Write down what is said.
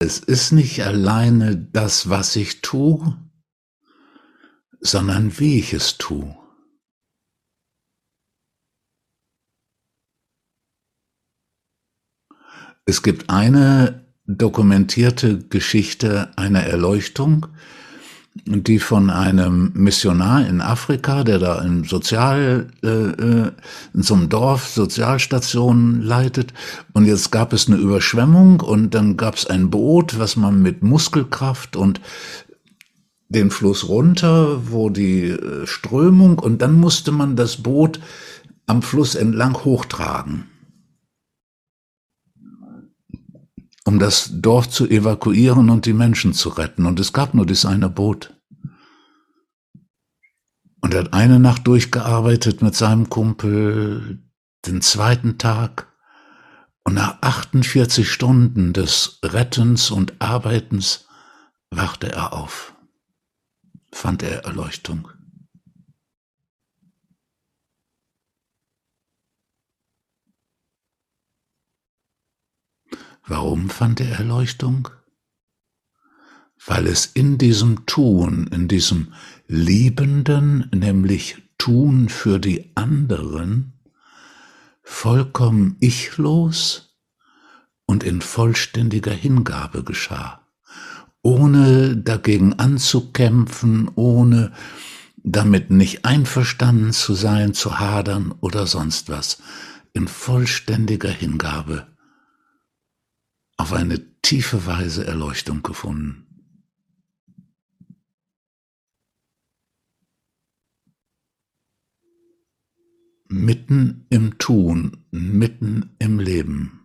es ist nicht alleine das, was ich tue, sondern wie ich es tue. Es gibt eine dokumentierte Geschichte einer Erleuchtung, die von einem Missionar in Afrika, der da im Sozial, äh, äh, in so einem Dorf Sozialstationen leitet. Und jetzt gab es eine Überschwemmung und dann gab es ein Boot, was man mit Muskelkraft und den Fluss runter, wo die äh, Strömung und dann musste man das Boot am Fluss entlang hochtragen. Um das Dorf zu evakuieren und die Menschen zu retten. Und es gab nur dieses eine Boot. Und er hat eine Nacht durchgearbeitet mit seinem Kumpel, den zweiten Tag. Und nach 48 Stunden des Rettens und Arbeitens wachte er auf, fand er Erleuchtung. Warum fand er Erleuchtung? Weil es in diesem Tun, in diesem Liebenden, nämlich Tun für die anderen, vollkommen ichlos und in vollständiger Hingabe geschah, ohne dagegen anzukämpfen, ohne damit nicht einverstanden zu sein, zu hadern oder sonst was, in vollständiger Hingabe auf eine tiefe Weise Erleuchtung gefunden. Mitten im Tun, mitten im Leben.